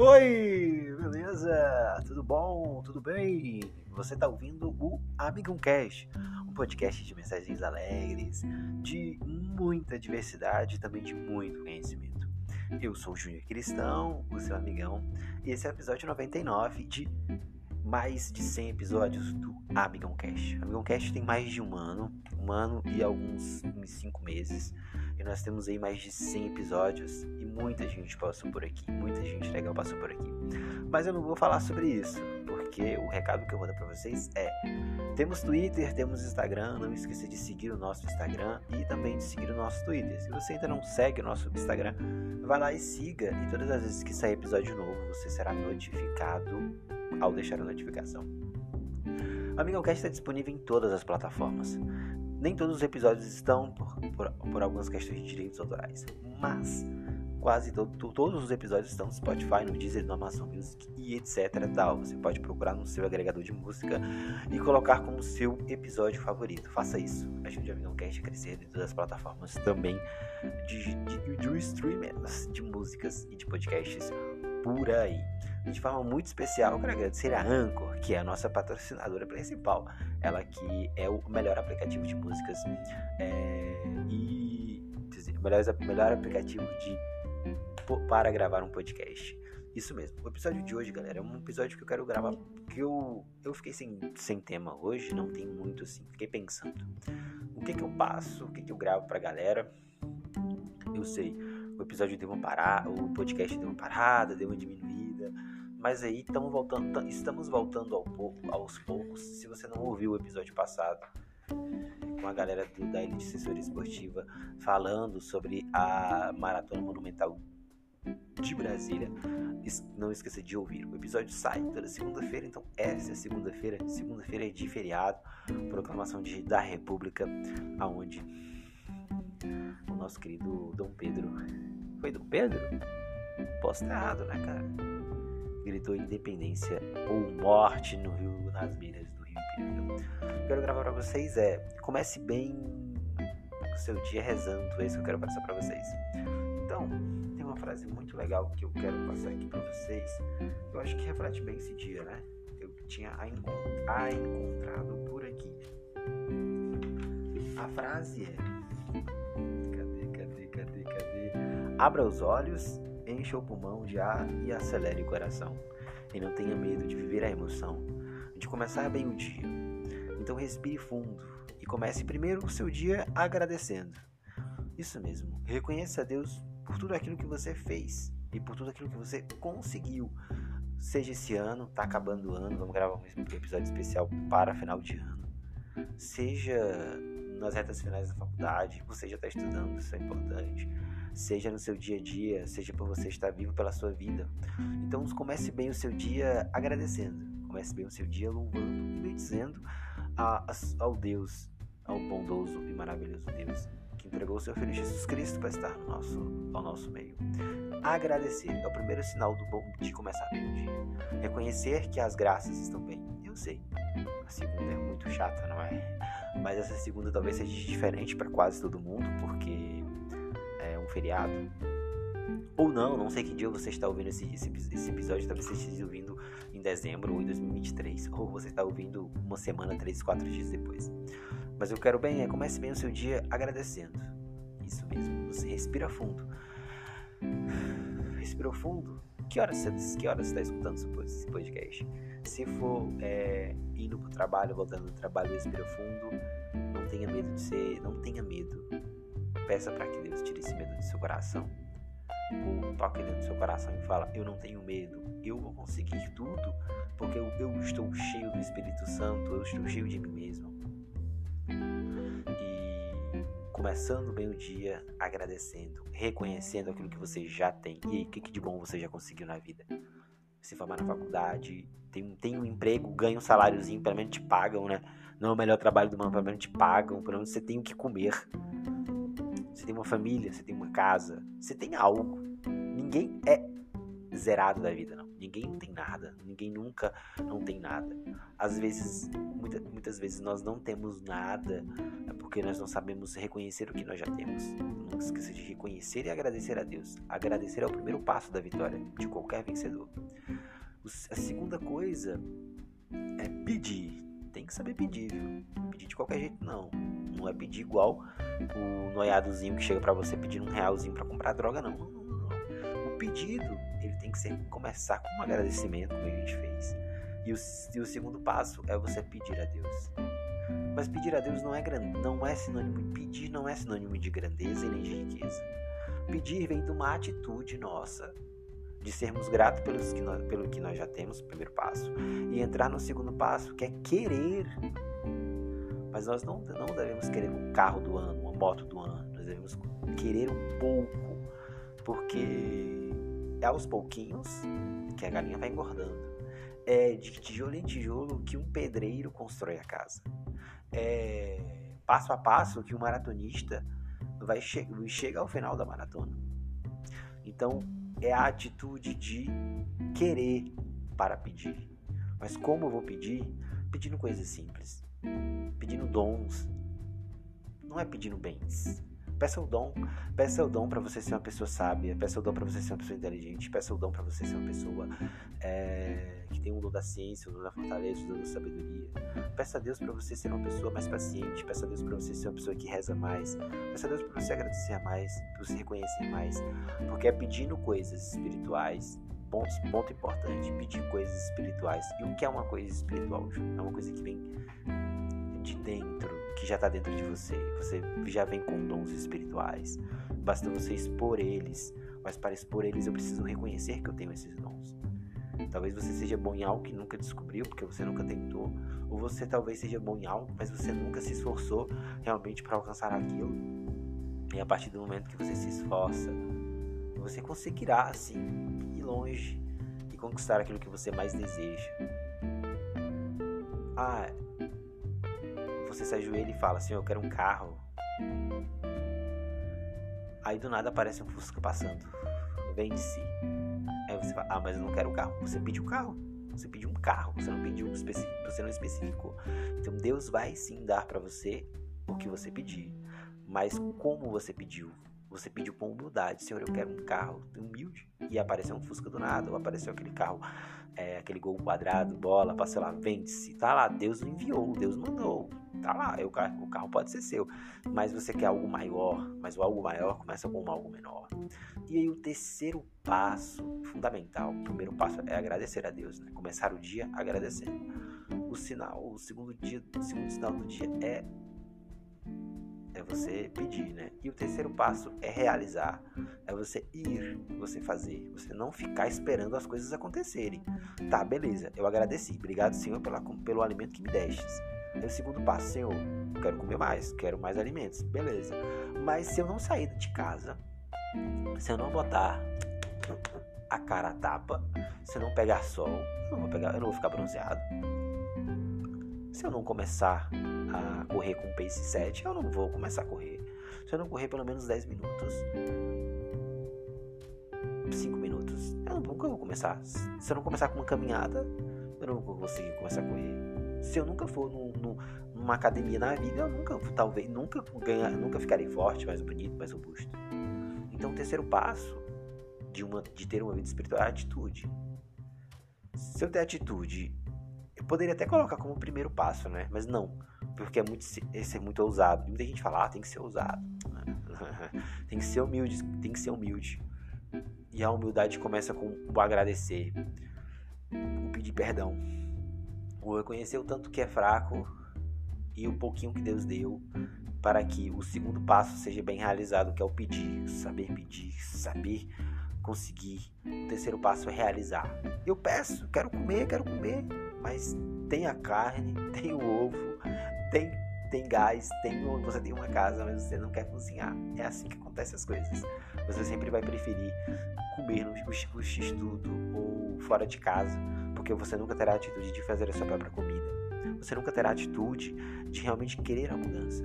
Oi, beleza? Tudo bom? Tudo bem? Você está ouvindo o Amigão Cast, um podcast de mensagens alegres, de muita diversidade e também de muito conhecimento. Eu sou o Júnior Cristão, o seu amigão, e esse é o episódio 99 de mais de 100 episódios do Amigão Cast. O Amigão Cast tem mais de um ano, um ano e alguns cinco meses. E nós temos aí mais de 100 episódios e muita gente passou por aqui, muita gente legal passou por aqui. Mas eu não vou falar sobre isso, porque o recado que eu vou dar para vocês é: temos Twitter, temos Instagram, não esqueça de seguir o nosso Instagram e também de seguir o nosso Twitter. Se você ainda não segue o nosso Instagram, vai lá e siga, e todas as vezes que sair episódio novo, você será notificado ao deixar a notificação. O Amigão Cast está disponível em todas as plataformas. Nem todos os episódios estão por, por, por algumas questões de direitos autorais, mas quase todos os episódios estão no Spotify, no Deezer, no Amazon Music e etc. Tal. Você pode procurar no seu agregador de música e colocar como seu episódio favorito. Faça isso. Ajude Amigão Cast a crescer dentro das plataformas também de, de, de streamers de músicas e de podcasts por aí. De forma muito especial, quero agradecer a Anchor, que é a nossa patrocinadora principal. Ela que é o melhor aplicativo de músicas é, e melhor, melhor aplicativo de para gravar um podcast. Isso mesmo. O episódio de hoje, galera, é um episódio que eu quero gravar que eu eu fiquei sem, sem tema hoje, não tem muito assim. Fiquei pensando. O que que eu passo, o que que eu gravo pra galera? Eu sei, o episódio deu uma parada, o podcast deu uma parada, deu uma diminuída, mas aí voltando, estamos voltando ao pouco, aos poucos. Se você não ouviu o episódio passado, com a galera do, da Elite Assessoria Esportiva falando sobre a Maratona Monumental de Brasília. Não esqueça de ouvir. O episódio sai toda segunda-feira, então essa é segunda-feira. Segunda-feira é de feriado, proclamação de, da República, aonde o nosso querido Dom Pedro. Foi Dom Pedro? Posso estar errado, né, cara? Gritou independência ou morte no Rio, nas beiras do Rio Ipiranga. Quero gravar para vocês é comece bem o seu dia rezando, é isso que eu quero passar para vocês. Então, tem uma frase muito legal que eu quero passar aqui para vocês. Eu acho que reflete bem esse dia, né? Eu tinha a, a encontrado por aqui. A frase é Abra os olhos, encha o pulmão de ar e acelere o coração. E não tenha medo de viver a emoção, de começar bem o dia. Então respire fundo e comece primeiro o seu dia agradecendo. Isso mesmo, reconheça a Deus por tudo aquilo que você fez e por tudo aquilo que você conseguiu. Seja esse ano, tá acabando o ano, vamos gravar um episódio especial para final de ano. Seja nas retas finais da faculdade, você já está estudando, isso é importante seja no seu dia a dia, seja por você estar vivo pela sua vida. Então comece bem o seu dia agradecendo, comece bem o seu dia louvando e bendizendo ao Deus, ao bondoso e maravilhoso Deus que entregou o seu Filho Jesus Cristo para estar no nosso, ao nosso meio. Agradecer é o primeiro sinal do bom de começar bem o dia. Reconhecer que as graças estão bem. Eu sei, a segunda é muito chata, não é? Mas essa segunda talvez seja diferente para quase todo mundo, porque feriado. Ou não, não sei que dia você está ouvindo esse, esse, esse episódio, talvez você esteja ouvindo em dezembro ou em 2023, ou você está ouvindo uma semana, três, quatro dias depois. Mas eu quero bem, é comece bem o seu dia agradecendo. Isso mesmo, você respira fundo. Respirou fundo? Que horas você, que horas está escutando esse podcast? Se for é, indo para o trabalho, voltando do trabalho, respira fundo. Não tenha medo de ser, não tenha medo Peça para que Deus tire esse medo do seu coração. Ou toque dentro do seu coração e fala: Eu não tenho medo, eu vou conseguir tudo, porque eu, eu estou cheio do Espírito Santo, eu estou cheio de mim mesmo. E começando bem o dia, agradecendo, reconhecendo aquilo que você já tem. E o que, que de bom você já conseguiu na vida? Se formar na faculdade, tem, tem um emprego, ganha um saláriozinho, pelo menos te pagam, né? Não é o melhor trabalho do mundo, pelo menos te pagam, pelo menos você tem o que comer você tem uma família, você tem uma casa, você tem algo. Ninguém é zerado da vida, não. Ninguém não tem nada. Ninguém nunca não tem nada. Às vezes, muita, muitas vezes nós não temos nada é porque nós não sabemos reconhecer o que nós já temos. Não esqueça de reconhecer e agradecer a Deus. Agradecer é o primeiro passo da vitória de qualquer vencedor. A segunda coisa é pedir. Tem que saber pedir, viu? Pedir de qualquer jeito não. Não é pedir igual o noiadozinho que chega para você pedindo um realzinho para comprar droga, não. não, não, não. O pedido, ele tem que ser começar com um agradecimento, como a gente fez. E o, e o segundo passo é você pedir a Deus. Mas pedir a Deus não é, não é sinônimo, pedir não é sinônimo de grandeza e nem de riqueza. Pedir vem de uma atitude nossa, de sermos gratos pelos que nós, pelo que nós já temos, primeiro passo, e entrar no segundo passo, que é querer. Mas nós não, não devemos querer um carro do ano, uma moto do ano, nós devemos querer um pouco, porque é aos pouquinhos que a galinha vai engordando. É de tijolo em tijolo que um pedreiro constrói a casa. É passo a passo que um maratonista vai che chega ao final da maratona. Então, é a atitude de querer para pedir. Mas como eu vou pedir? Pedindo coisas simples, pedindo dons, não é pedindo bens. Peça o dom, peça o dom para você ser uma pessoa sábia, peça o dom para você ser uma pessoa inteligente, peça o dom para você ser uma pessoa é, que tem o dom da ciência, o dom da fortaleza, o dom da sabedoria. Peça a Deus para você ser uma pessoa mais paciente, peça a Deus para você ser uma pessoa que reza mais, peça a Deus para você agradecer mais, para você reconhecer mais, porque é pedindo coisas espirituais ponto, ponto importante, pedir coisas espirituais. E o que é uma coisa espiritual, É uma coisa que vem de dentro, que já está dentro de você. Você já vem com dons espirituais. Basta você expor eles. Mas para expor eles eu preciso reconhecer que eu tenho esses dons. Talvez você seja bom em algo que nunca descobriu, porque você nunca tentou. Ou você talvez seja bom em algo, mas você nunca se esforçou realmente para alcançar aquilo. E a partir do momento que você se esforça, você conseguirá, assim, ir longe e conquistar aquilo que você mais deseja. Ah, você se ajoelha e fala assim: Eu quero um carro. Aí do nada aparece um Fusca passando. Vende-se. Aí você fala: Ah, mas eu não quero o carro. Você pediu o carro. Você pediu um carro. Você não pediu específico. Você não especificou. Então Deus vai sim dar para você o que você pedir. Mas como você pediu? Você pediu com humildade, Senhor, eu quero um carro humilde. E apareceu um Fusca do nada, ou apareceu aquele carro, é, aquele gol quadrado, bola, passa lá, vende-se. Tá lá, Deus enviou, Deus mandou. Tá lá, o carro, o carro pode ser seu. Mas você quer algo maior, mas o algo maior começa com um algo menor. E aí o terceiro passo, fundamental, o primeiro passo é agradecer a Deus, né? Começar o dia agradecendo. O sinal, o segundo dia, o segundo sinal do dia é é você pedir, né? E o terceiro passo é realizar, é você ir, você fazer, você não ficar esperando as coisas acontecerem. Tá, beleza, eu agradeci, obrigado Senhor pela, pelo alimento que me destes. E o segundo passo, Senhor, quero comer mais, quero mais alimentos, beleza. Mas se eu não sair de casa, se eu não botar a cara a tapa, se eu não pegar sol, eu não vou, pegar, eu não vou ficar bronzeado. Se eu não começar a correr com pace 7, eu não vou começar a correr. Se eu não correr pelo menos 10 minutos, 5 minutos, eu nunca vou começar. Se eu não começar com uma caminhada, eu não vou conseguir começar a correr. Se eu nunca for num, num, numa academia na vida, eu nunca, talvez, nunca ganhar, nunca ficarei forte, mais bonito, mais robusto. Então, o terceiro passo de, uma, de ter uma vida espiritual é a atitude. Se eu ter atitude, eu poderia até colocar como primeiro passo, né? Mas não porque é muito é muito ousado. Muita gente fala, ah, tem que ser ousado. tem que ser humilde, tem que ser humilde. E a humildade começa com o agradecer, o pedir perdão, o reconhecer o tanto que é fraco e o pouquinho que Deus deu para que o segundo passo seja bem realizado, que é o pedir, saber pedir, saber conseguir. O terceiro passo é realizar. Eu peço, quero comer, quero comer, mas tem a carne, tem o ovo, tem, tem gás, tem, você tem uma casa, mas você não quer cozinhar. É assim que acontecem as coisas. Você sempre vai preferir comer no, no x-tudo ou fora de casa, porque você nunca terá a atitude de fazer a sua própria comida. Você nunca terá a atitude de realmente querer a mudança.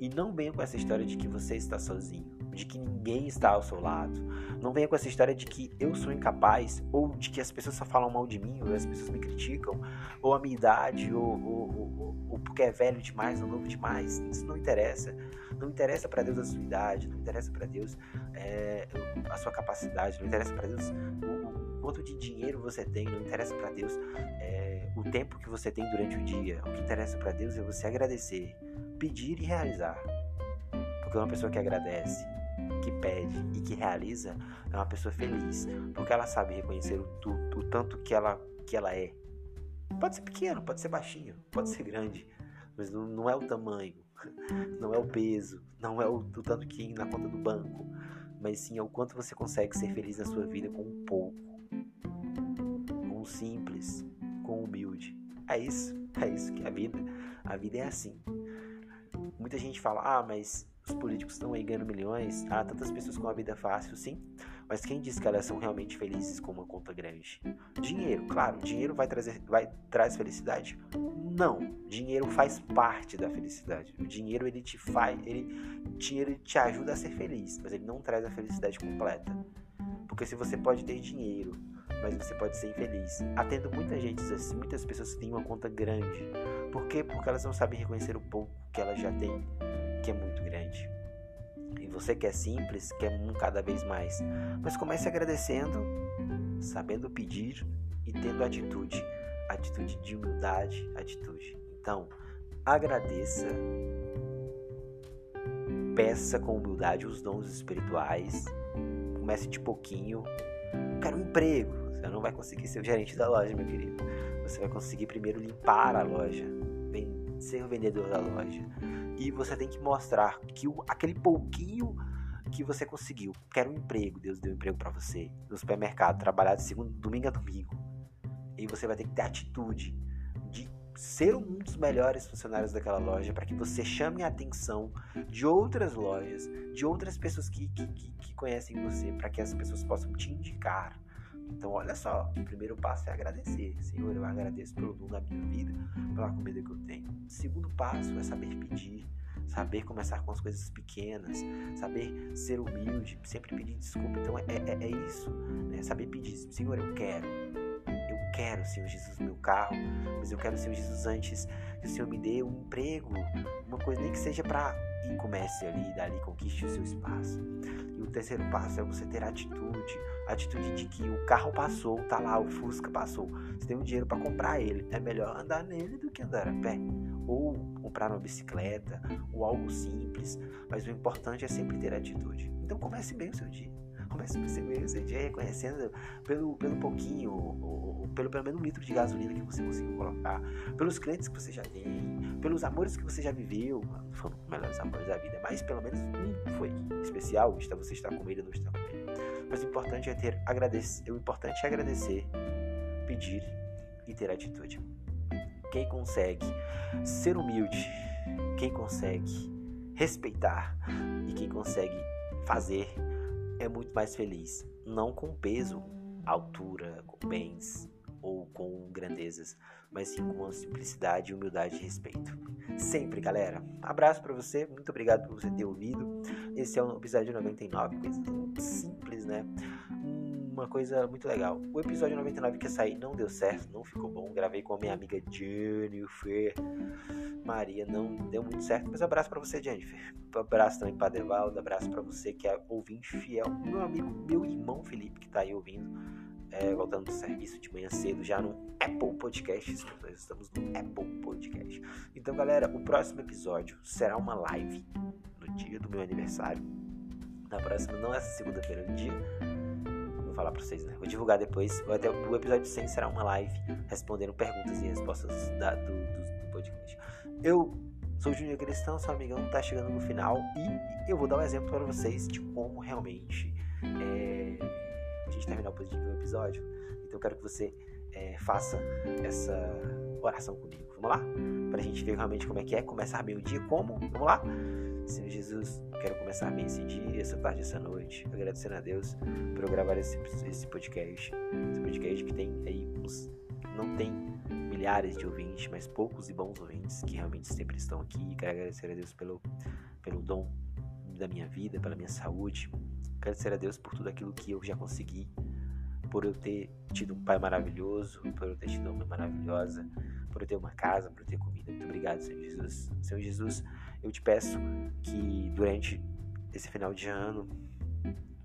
E não venha com essa história de que você está sozinho. De que ninguém está ao seu lado. Não venha com essa história de que eu sou incapaz, ou de que as pessoas só falam mal de mim, ou as pessoas me criticam, ou a minha idade, ou, ou, ou, ou porque é velho demais ou novo demais. Isso não interessa. Não interessa para Deus a sua idade, não interessa para Deus é, a sua capacidade, não interessa para Deus o, quanto de dinheiro você tem, não interessa para Deus é, o tempo que você tem durante o dia. O que interessa para Deus é você agradecer, pedir e realizar. Porque uma pessoa que agradece, que pede e que realiza é uma pessoa feliz, porque ela sabe reconhecer o, o, o tanto que ela, que ela é. Pode ser pequeno, pode ser baixinho, pode ser grande, mas não, não é o tamanho, não é o peso, não é o, o tanto que na conta do banco, mas sim é o quanto você consegue ser feliz na sua vida com um pouco, com o simples, com o humilde. É isso, é isso que a vida, a vida é assim. Muita gente fala, ah, mas os políticos estão aí ganhando milhões, há tantas pessoas com a vida fácil, sim, mas quem diz que elas são realmente felizes com uma conta grande? Dinheiro, claro, dinheiro vai trazer, vai traz felicidade? Não, dinheiro faz parte da felicidade. O dinheiro ele te faz, ele, dinheiro te ajuda a ser feliz, mas ele não traz a felicidade completa. Porque se você pode ter dinheiro, mas você pode ser infeliz. Atendo muita gente assim, muitas pessoas que têm uma conta grande. Por quê? Porque elas não sabem reconhecer o pouco que elas já têm que é muito grande. E você que é simples, quer um cada vez mais. Mas comece agradecendo, sabendo pedir e tendo atitude. Atitude de humildade, atitude. Então, agradeça, peça com humildade os dons espirituais, comece de pouquinho. Quero um emprego. Você não vai conseguir ser o gerente da loja, meu querido. Você vai conseguir primeiro limpar a loja, ser o vendedor da loja e você tem que mostrar que o, aquele pouquinho que você conseguiu, quer um emprego, Deus deu um emprego para você no supermercado, trabalhar de segundo, domingo a domingo. E você vai ter que ter atitude de ser um dos melhores funcionários daquela loja para que você chame a atenção de outras lojas, de outras pessoas que, que, que conhecem você, para que as pessoas possam te indicar. Então, olha só, o primeiro passo é agradecer. Senhor, eu agradeço pelo dom da minha vida, pela comida que eu tenho. O segundo passo é saber pedir, saber começar com as coisas pequenas, saber ser humilde, sempre pedir desculpa. Então, é, é, é isso, né? saber pedir. Senhor, eu quero. Eu quero, Senhor Jesus, meu carro, mas eu quero, Senhor Jesus, antes que o Senhor me dê um emprego, uma coisa nem que seja para ir comece ali, dali conquiste o seu espaço. E o terceiro passo é você ter atitude, atitude de que o carro passou, tá lá, o Fusca passou. Você tem um dinheiro para comprar ele. É melhor andar nele do que andar a pé. Ou comprar uma bicicleta, ou algo simples. Mas o importante é sempre ter atitude. Então comece bem o seu dia. Comece bem o seu dia reconhecendo pelo, pelo pouquinho, ou, ou, pelo pelo menos um litro de gasolina que você conseguiu colocar, pelos clientes que você já tem, pelos amores que você já viveu. Não foram os melhores amores da vida, mas pelo menos um foi especial. Você está com ele ou não está com ele. Mas o importante é ter agradecer, o importante é agradecer, pedir e ter atitude. Quem consegue ser humilde, quem consegue respeitar e quem consegue fazer é muito mais feliz, não com peso, altura, com bens ou com grandezas, mas sim com simplicidade, humildade e respeito. Sempre, galera. Abraço para você, muito obrigado por você ter ouvido. Esse é o episódio 99, coisa simples, né? Uma coisa muito legal. O episódio 99 que ia sair não deu certo, não ficou bom. Gravei com a minha amiga Jennifer. Maria, não deu muito certo, mas abraço para você, Jennifer. Abraço também para Devaldo, abraço para você que é ouvinte fiel. Meu amigo, meu irmão Felipe que tá aí ouvindo é, voltando do serviço de manhã cedo já no Apple Podcasts. Nós estamos no Apple Podcast. Então, galera, o próximo episódio será uma live no dia do meu aniversário. Na próxima, não essa segunda-feira, no dia. Vou falar pra vocês, né? Vou divulgar depois. Até o episódio 100 será uma live respondendo perguntas e respostas da, do, do, do podcast. Eu sou o Júnior Cristão, seu amigão, tá chegando no final e eu vou dar um exemplo para vocês de como realmente. É, gente terminar o episódio. Então eu quero que você é, faça essa oração comigo. Vamos lá? Pra gente ver realmente como é que é. Começar bem o dia. Como? Vamos lá? Senhor Jesus, quero começar bem esse dia, essa tarde, essa noite. Agradecendo a Deus por eu gravar esse, esse podcast. Esse podcast que tem aí uns. Não tem milhares de ouvintes, mas poucos e bons ouvintes que realmente sempre estão aqui. Quero agradecer a Deus pelo, pelo dom da minha vida, pela minha saúde. Agradecer a Deus por tudo aquilo que eu já consegui, por eu ter tido um pai maravilhoso, por eu ter tido uma mãe maravilhosa, por eu ter uma casa, por eu ter comida. Muito obrigado, Senhor Jesus. Senhor Jesus, eu te peço que durante esse final de ano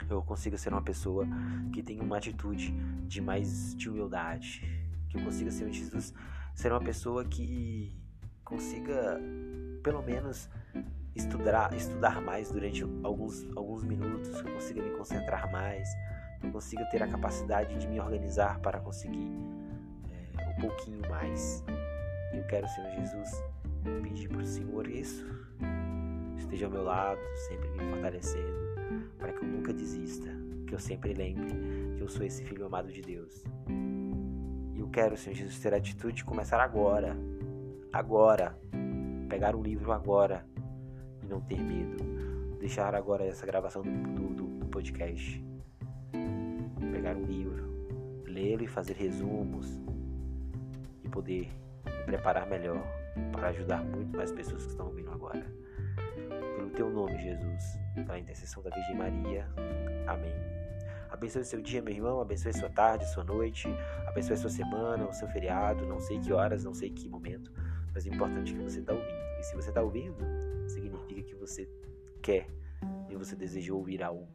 eu consiga ser uma pessoa que tenha uma atitude de mais de humildade, que eu consiga, Senhor Jesus, ser uma pessoa que consiga pelo menos estudar, estudar mais durante alguns, alguns minutos, que eu consiga me concentrar mais, que eu consiga ter a capacidade de me organizar para conseguir é, um pouquinho mais. Eu quero, Senhor Jesus, pedir para o Senhor isso. Esteja ao meu lado, sempre me fortalecendo, para que eu nunca desista, que eu sempre lembre que eu sou esse filho amado de Deus. E eu quero, Senhor Jesus, ter a atitude de começar agora, agora, pegar um livro agora e não ter medo. Deixar agora essa gravação do, do, do podcast. Pegar um livro, lê-lo e fazer resumos e poder me preparar melhor para ajudar muito mais pessoas que estão ouvindo agora. Pelo teu nome, Jesus, pela intercessão da Virgem Maria. Amém. Abençoe seu dia, meu irmão. Abençoe sua tarde, sua noite. Abençoe sua semana, o seu feriado. Não sei que horas, não sei que momento. Mas o importante é que você está ouvindo. E se você está ouvindo, significa que você quer e você deseja ouvir algo.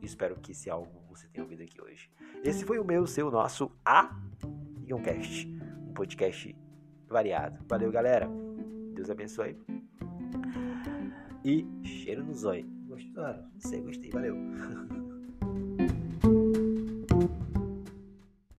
Espero que esse algo você tenha ouvido aqui hoje. Esse foi o meu, seu, nosso A Cast, um podcast variado. Valeu, galera. Deus abençoe. E cheiro no zóio. Gostaram? Não sei, gostei. Valeu.